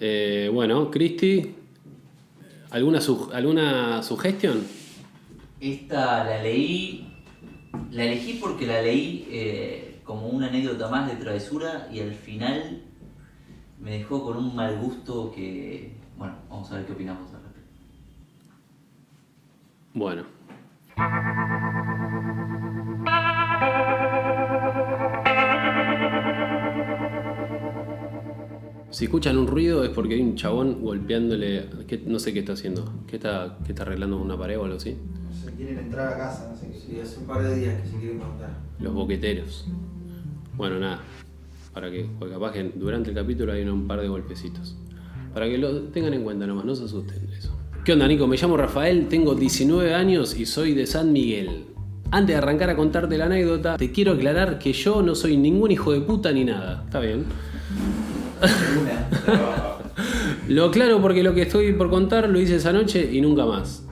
Eh, bueno, Cristi, ¿alguna, su- ¿alguna sugestión? Esta la leí, la elegí porque la leí eh, como una anécdota más de travesura y al final me dejó con un mal gusto que, bueno, vamos a ver qué opinamos al respecto. Bueno. Si escuchan un ruido es porque hay un chabón golpeándole. ¿qué- no sé qué está haciendo. ¿Qué está, qué está arreglando una pared o algo así? Se quieren entrar a casa, no sé. Sí, hace un par de días que se quieren contar. Los boqueteros. Bueno, nada. Para que, porque capaz que durante el capítulo hay un par de golpecitos. Para que lo tengan en cuenta nomás, no se asusten de eso. ¿Qué onda, Nico? Me llamo Rafael, tengo 19 años y soy de San Miguel. Antes de arrancar a contarte la anécdota, te quiero aclarar que yo no soy ningún hijo de puta ni nada. ¿Está bien? Lo aclaro porque lo que estoy por contar lo hice esa noche y nunca más.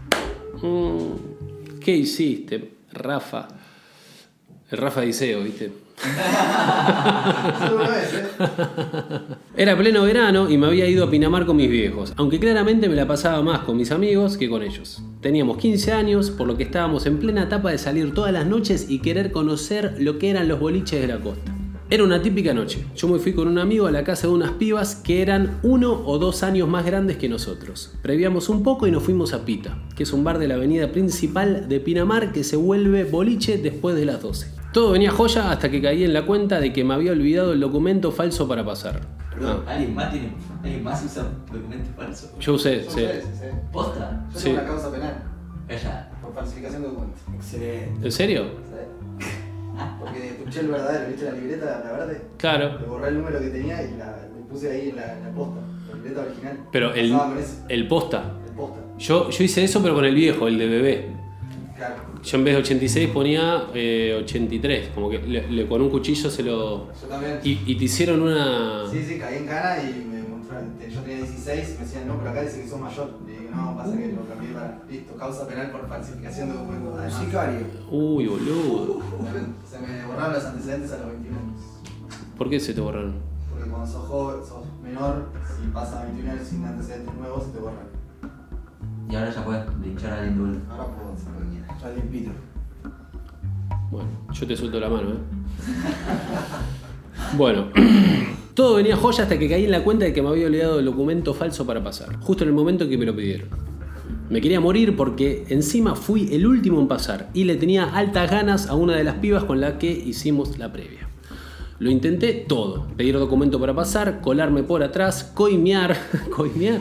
Mm, ¿Qué hiciste, Rafa? El Rafa Diceo, ¿viste? Era pleno verano y me había ido a Pinamar con mis viejos, aunque claramente me la pasaba más con mis amigos que con ellos. Teníamos 15 años, por lo que estábamos en plena etapa de salir todas las noches y querer conocer lo que eran los boliches de la costa. Era una típica noche. Yo me fui con un amigo a la casa de unas pibas que eran uno o dos años más grandes que nosotros. Previamos un poco y nos fuimos a Pita, que es un bar de la avenida principal de Pinamar que se vuelve boliche después de las 12. Todo venía joya hasta que caí en la cuenta de que me había olvidado el documento falso para pasar. Perdón, Ah, ¿alguien más tiene, alguien más usa documento falso? yo usé, sí. ¿eh? ¿Posta? Yo Sí. una causa penal Calla. por falsificación de documentos. Excelente. ¿En serio? Porque escuché el verdadero, ¿viste la libreta, la verde? Claro. Le borré el número que tenía y la, le puse ahí en la, en la posta, la libreta original. Pero el, el posta. el posta. Yo, yo hice eso, pero con el viejo, el de bebé. Claro. Yo en vez de 86 ponía eh, 83. Como que le- le- con un cuchillo se lo. Yo también. Y, y te hicieron una. Sí, sí, caí en cana y me Yo tenía 16 y me decían, no, pero acá dice que sos mayor. Le digo, no, pasa que lo cambié para. Listo, causa penal por falsificación de documentos. Además, sicario. Uy, boludo. se me borraron los antecedentes a los 21 años. ¿Por qué se te borraron? Porque cuando sos joven, sos menor, si pasa 21 años sin antecedentes nuevos, se te borran. Y ahora ya puedes linchar a alguien. Ahora puedo hacer lo que quiera. Está limpito. Bueno, yo te suelto la mano, ¿eh? Bueno, todo venía joya hasta que caí en la cuenta de que me había olvidado el documento falso para pasar, justo en el momento que me lo pidieron. Me quería morir porque encima fui el último en pasar y le tenía altas ganas a una de las pibas con la que hicimos la previa. Lo intenté todo, pedir documento para pasar, colarme por atrás, coimear, coimear,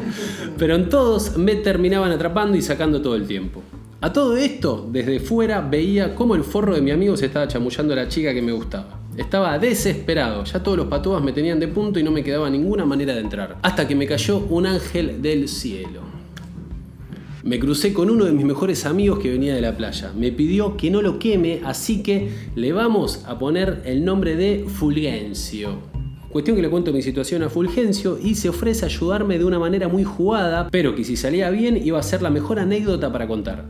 pero en todos me terminaban atrapando y sacando todo el tiempo. A todo esto, desde fuera veía cómo el forro de mi amigo se estaba chamullando a la chica que me gustaba. Estaba desesperado, ya todos los patúas me tenían de punto y no me quedaba ninguna manera de entrar. Hasta que me cayó un ángel del cielo. Me crucé con uno de mis mejores amigos que venía de la playa. Me pidió que no lo queme, así que le vamos a poner el nombre de Fulgencio. Cuestión que le cuento mi situación a Fulgencio y se ofrece a ayudarme de una manera muy jugada, pero que si salía bien iba a ser la mejor anécdota para contar.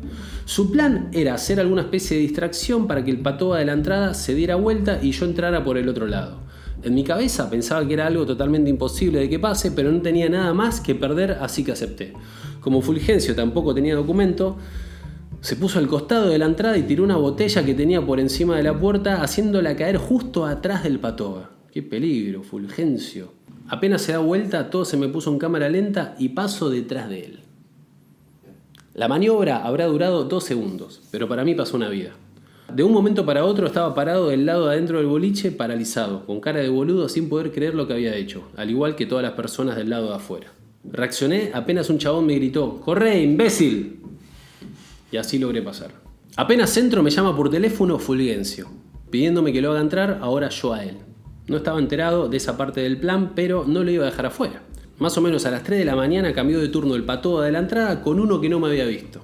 Su plan era hacer alguna especie de distracción para que el patoa de la entrada se diera vuelta y yo entrara por el otro lado. En mi cabeza pensaba que era algo totalmente imposible de que pase, pero no tenía nada más que perder, así que acepté. Como Fulgencio tampoco tenía documento, se puso al costado de la entrada y tiró una botella que tenía por encima de la puerta, haciéndola caer justo atrás del patoa. ¡Qué peligro, Fulgencio! Apenas se da vuelta, todo se me puso en cámara lenta y paso detrás de él. La maniobra habrá durado dos segundos, pero para mí pasó una vida. De un momento para otro estaba parado del lado de adentro del boliche, paralizado, con cara de boludo sin poder creer lo que había hecho, al igual que todas las personas del lado de afuera. Reaccioné apenas un chabón me gritó, ¡Corre, imbécil! Y así logré pasar. Apenas entro me llama por teléfono Fulgencio, pidiéndome que lo haga entrar ahora yo a él. No estaba enterado de esa parte del plan, pero no lo iba a dejar afuera. Más o menos a las 3 de la mañana cambió de turno el patoa de la entrada con uno que no me había visto.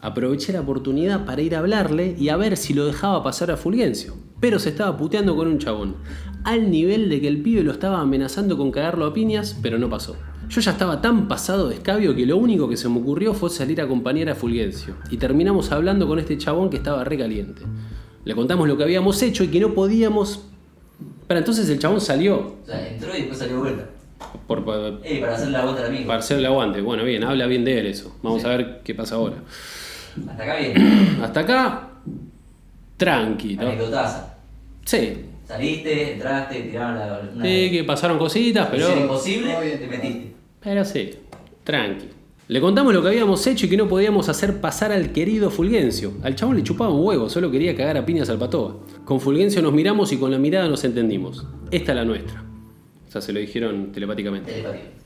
Aproveché la oportunidad para ir a hablarle y a ver si lo dejaba pasar a Fulgencio. Pero se estaba puteando con un chabón. Al nivel de que el pibe lo estaba amenazando con cagarlo a piñas, pero no pasó. Yo ya estaba tan pasado de escabio que lo único que se me ocurrió fue salir a acompañar a Fulgencio. Y terminamos hablando con este chabón que estaba recaliente. Le contamos lo que habíamos hecho y que no podíamos... Pero entonces el chabón salió. O sea, entró y después salió de vuelta. Por, por- Ey, para hacer la vuelta al amigo. para hacer el aguante. Bueno, bien, habla bien de él eso. Vamos a ver qué pasa ahora. Hasta acá bien. Hasta acá, tranqui, ¿no? Anecdotaza. Sí, Saliste, entraste, tiraron la. Una, sí, que pasaron cositas, pero. imposible, Todo bien. te metiste. Pero sí, tranqui. Le contamos lo que habíamos hecho y que no podíamos hacer pasar al querido Fulgencio. Al chabón le chupaba un huevo, solo quería cagar a piñas al patoa. Con Fulgencio nos miramos y con la mirada nos entendimos. Esta es la nuestra. O sea, se lo dijeron telepáticamente.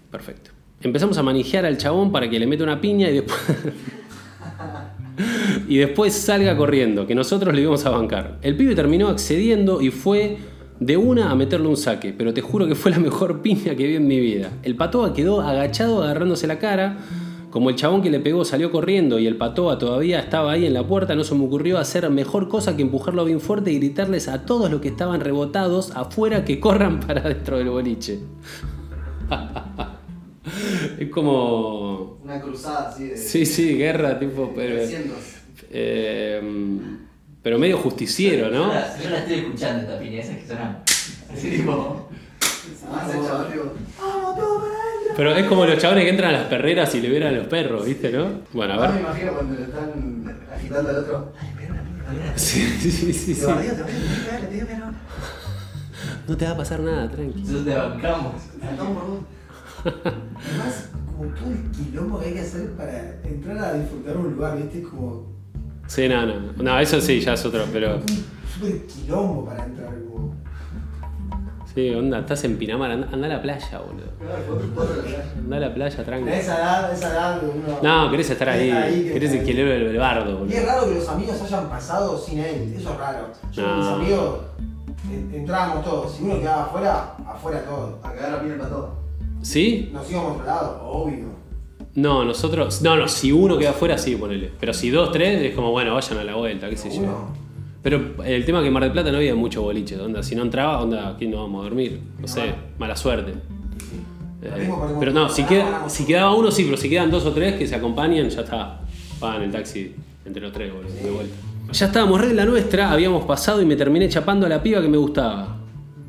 Perfecto. Empezamos a manejar al chabón para que le meta una piña y después. y después salga corriendo, que nosotros le íbamos a bancar. El pibe terminó accediendo y fue de una a meterle un saque, pero te juro que fue la mejor piña que vi en mi vida. El patoa quedó agachado agarrándose la cara. Como el chabón que le pegó salió corriendo y el patoa todavía estaba ahí en la puerta, no se me ocurrió hacer mejor cosa que empujarlo bien fuerte y gritarles a todos los que estaban rebotados afuera que corran para dentro del boliche. es como. Una cruzada así de. Sí, sí, guerra, tipo. Pero, 300. eh, pero medio justiciero, Yo ¿no? la, yo la estoy escuchando esta piña, esa que suena. Así tipo. Además el chaval digo, Pero es como los chabones que entran a las perreras y le ven a los perros, ¿viste, no? Bueno, a ahora me ver. imagino cuando le están agitando al otro. Sí, sí, sí, sí. Pega, No te va a pasar nada, tranqui. Nosotros te bancamos. Saltamos por vos. Además, como todo el quilombo que hay que hacer para entrar a disfrutar un lugar, ¿viste? Es como Sí, no, no. No, eso sí, ya es otro, pero. un súper quilombo para entrar. Como... Sí, onda, estás en Pinamar, anda, anda a la playa, boludo. Anda a la playa, tranqui. A esa edad, a esa edad uno... No, querés estar ahí. querés Querés el ahí. el bardo, Y es boludo. raro que los amigos hayan pasado sin él, eso es raro. Yo con mis No. amigos en- entrábamos todos, si uno quedaba afuera, afuera todo. A cagar la piña para todo. ¿Sí? Nos íbamos a otro lado, obvio. No, nosotros. No, no, si uno queda afuera, sí, ponele. Pero si dos, tres, es como, bueno, vayan a la vuelta, qué sé yo. Pero el tema es que en Mar del Plata no había mucho boliche, onda. Si no entraba, onda, aquí no vamos a dormir. No sé, mala suerte. Eh, pero no, si, queda, si quedaba uno, sí, pero si quedan dos o tres que se acompañan, ya está. Pagan el taxi entre los tres, boludo, de vuelta. Ya estábamos re en la nuestra, habíamos pasado y me terminé chapando a la piba que me gustaba.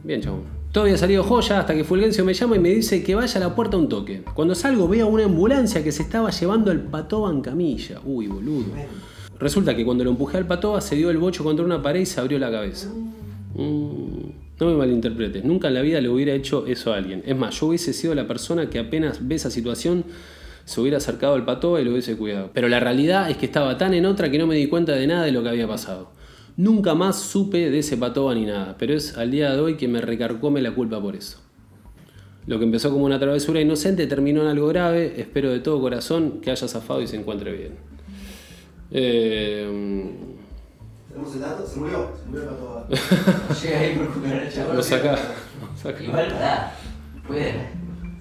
Bien, chabón. Todo había salido joya hasta que Fulgencio me llama y me dice que vaya a la puerta un toque. Cuando salgo veo una ambulancia que se estaba llevando al patoba en camilla. Uy, boludo. Resulta que cuando lo empujé al patoba se dio el bocho contra una pared y se abrió la cabeza. Mm, no me malinterpretes, nunca en la vida le hubiera hecho eso a alguien. Es más, yo hubiese sido la persona que apenas ve esa situación se hubiera acercado al patoba y lo hubiese cuidado. Pero la realidad es que estaba tan en otra que no me di cuenta de nada de lo que había pasado. Nunca más supe de ese patoba ni nada, pero es al día de hoy que me recarcome la culpa por eso. Lo que empezó como una travesura inocente terminó en algo grave. Espero de todo corazón que haya zafado y se encuentre bien. Eh, Tenemos el dato, se murió, se murió para todo. Llega ahí por chaval. lo saca. lo saca. Igual, pará. Puede.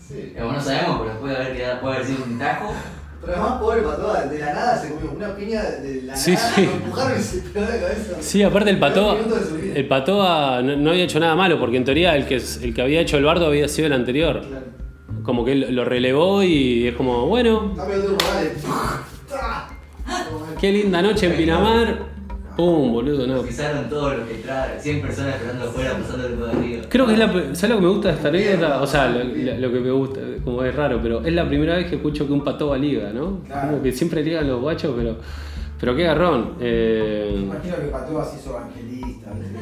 Sí. Digamos, no sabemos, pero puede haber, quedado, puede haber sido un tajo. Pero además, pobre Patoa, de la nada se comió una piña de la Sí, nada, sí. lo empujaron y se pegó la cabeza. Sí, aparte el patoa, el patoa no, no había hecho nada malo, porque en teoría el que, el que había hecho el bardo había sido el anterior. Claro. Como que él lo relevó y es como, bueno, Está pegando un morales. Qué linda noche en Pinamar. Pum, boludo, no. Pisaron todos los que entraron, 100 personas esperando afuera, pasándole todo arriba. Creo que es la. ¿Sabes lo que me gusta de esta anécdota? O sea, lo, que me gusta, como es raro, pero es la primera vez que escucho que un patoa liga, ¿no? Claro. Como que siempre ligan los guachos, pero. Pero qué garrón. Eh, Imagino que Patoa se hizo evangelista, ¿viste?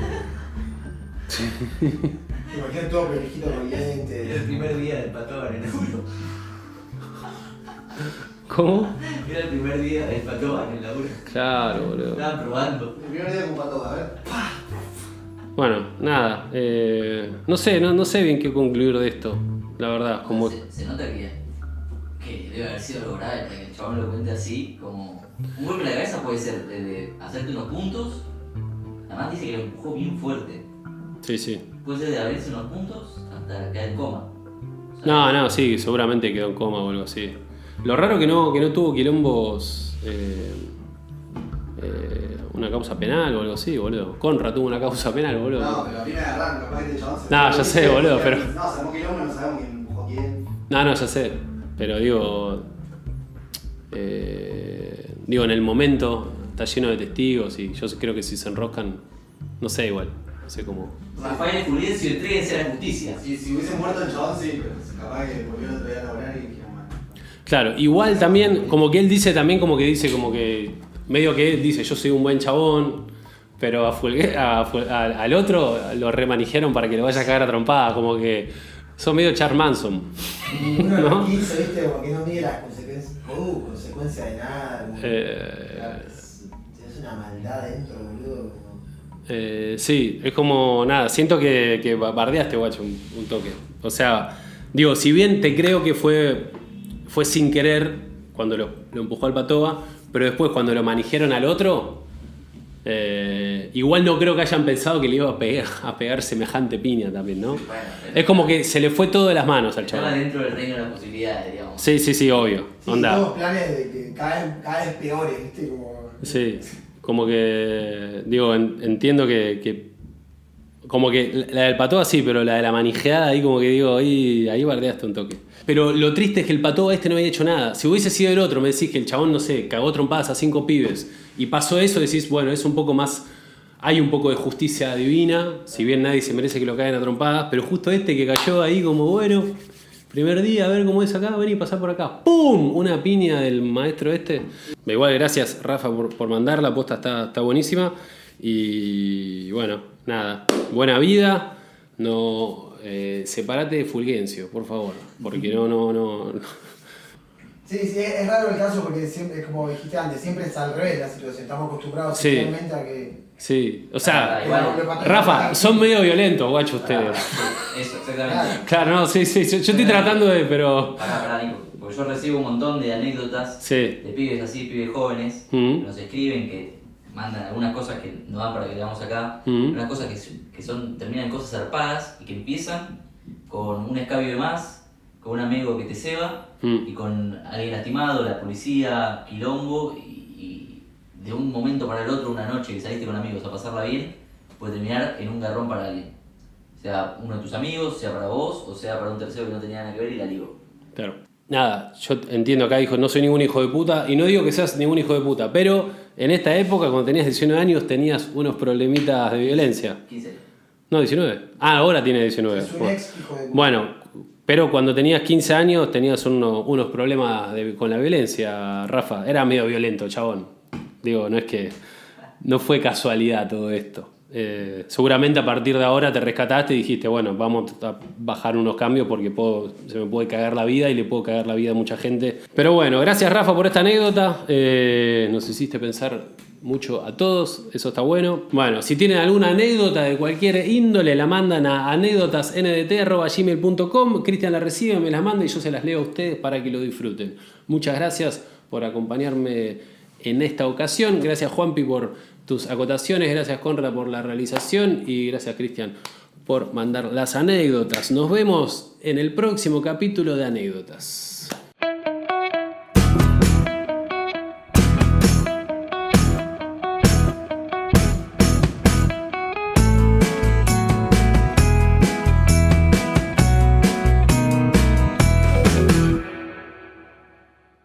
Imagino todo pendejito Era el corriente. primer día del patón en el. ¿Cómo? Era el primer día del patón en el laburo. Claro, boludo. Estaban probando. El primer día con Patoa, a ver. Bueno, nada. eh, no sé, no, no sé bien qué concluir de esto. La verdad, como. Se, se nota que, que debe haber sido algo grave para que el chabón lo cuente así, como... Un golpe en la cabeza puede ser desde hacerte unos puntos, además dice que lo empujó bien fuerte. Sí, sí. Puede ser de abrirse unos puntos hasta caer en coma. No, no, sí, seguramente quedó en coma o algo así. Lo raro que no, que no tuvo quilombos. eh, eh, una causa penal o algo así, boludo. Conra tuvo una causa penal, boludo. No, pero viene de arranque, capaz que este chabón se. No, ya sé, boludo, pero- No, sabemos que no sabemos quién empujó a quién. No, no, ya sé. Pero digo. eh, digo, en el momento está lleno de testigos y yo creo que si se enroscan. No sé, igual. No sé cómo. Rafael Fulgencio, entréguense a la justicia. Si, si hubiese muerto el chabón, sí, pero capaz que volvió el otro día a laborar y. Claro, igual también, como que él dice también, como que dice, como que. Medio que él dice, yo soy un buen chabón. Pero a Fulgue- a Ful- al, otro lo remanijearon para que lo vaya a cagar a trompada. Como que. Son medio Char Manson. Y uno a ¿No? los 15, viste, como que no mide las consecuencias. Uh, consecuencia de nada. como- Eh, Claro, es- Tienes una maldad dentro, boludo. Eh, sí, es como nada, siento que, que bardeaste, guacho, un, un toque. O sea, digo, si bien te creo que fue, fue sin querer cuando lo, lo empujó al patoa, pero después cuando lo manijeron al otro, eh, igual no creo que hayan pensado que le iba a pegar, a pegar semejante piña también, ¿no? Bueno, Es como que se le fue todo de las manos al Estaba chaval. dentro del reino de las posibilidades, digamos. Sí, sí, sí, obvio. Sí, Onda. todos planes de que cada vez, cada vez peores, viste, como. Sí, como que, digo, en- entiendo que, que- como que la del patoa sí, pero la de la manijeada ahí como que digo, ahí, ahí bardeaste un toque. Pero lo triste es que el patoa este no había hecho nada. Si hubiese sido el otro, me decís que el chabón, no sé, cagó trompadas a cinco pibes y pasó eso, decís, bueno, es un poco más, hay un poco de justicia divina, si bien nadie se merece que lo caigan a trompadas, pero justo este que cayó ahí como, bueno, primer día, a ver cómo es acá, ven y pasar por acá. ¡Pum! Una piña del maestro este. Igual, gracias Rafa por, por mandar, la posta está, está buenísima. Y bueno, nada, buena vida. No, eh, separate de Fulgencio, por favor, porque no, no, no. no. Sí, sí, es raro el caso porque siempre, es como dijiste antes, siempre es al revés la situación. Estamos acostumbrados Sí. a que. Sí, o sea, Ah, igual. Rafa, son medio violentos, guacho, ustedes. Eso, exactamente. Claro, no, sí, sí, yo, yo estoy tratando de, pero. Pará, pará, Nico. Porque yo recibo un montón de anécdotas Sí. de pibes así, pibes jóvenes, Mm. que nos escriben, que mandan algunas cosas que no dan para que leamos acá, Mm. unas cosas que, que son, terminan en cosas zarpadas y que empiezan con un escabio de más, con un amigo que te ceba Mm. y con alguien lastimado, la policía, quilombo y, y de un momento para el otro, una noche que saliste con amigos a pasarla bien, puede terminar en un garrón para alguien. Sea uno de tus amigos, sea para vos, o sea para un tercero que no tenía nada que ver y la ligo. Claro. Nada, yo entiendo acá, dijo, no soy ningún hijo de puta, y no digo que seas ningún hijo de puta, pero en esta época, cuando tenías 19 años, tenías unos problemitas de violencia. 15. No, 19. Ah, ahora tiene 19. Es un Bueno. ex hijo de. Bueno, pero cuando tenías 15 años tenías uno- unos problemas de- con la violencia, Rafa. Era medio violento, chabón. Digo, no es que. No fue casualidad todo esto. Eh, seguramente a partir de ahora te rescataste y dijiste, bueno, vamos a bajar unos cambios porque se me puede cagar la vida y le puedo cagar la vida a mucha gente. Pero bueno, gracias Rafa por esta anécdota. Eh, nos hiciste pensar mucho a todos, eso está bueno. Bueno, si tienen alguna anécdota de cualquier índole, la mandan a anécdotasndt.gmail.com. Cristian la recibe, me las manda y yo se las leo a ustedes para que lo disfruten. Muchas gracias por acompañarme en esta ocasión. Gracias Juanpi por tus acotaciones, gracias Conra por la realización y gracias Cristian por mandar las anécdotas. Nos vemos en el próximo capítulo de anécdotas.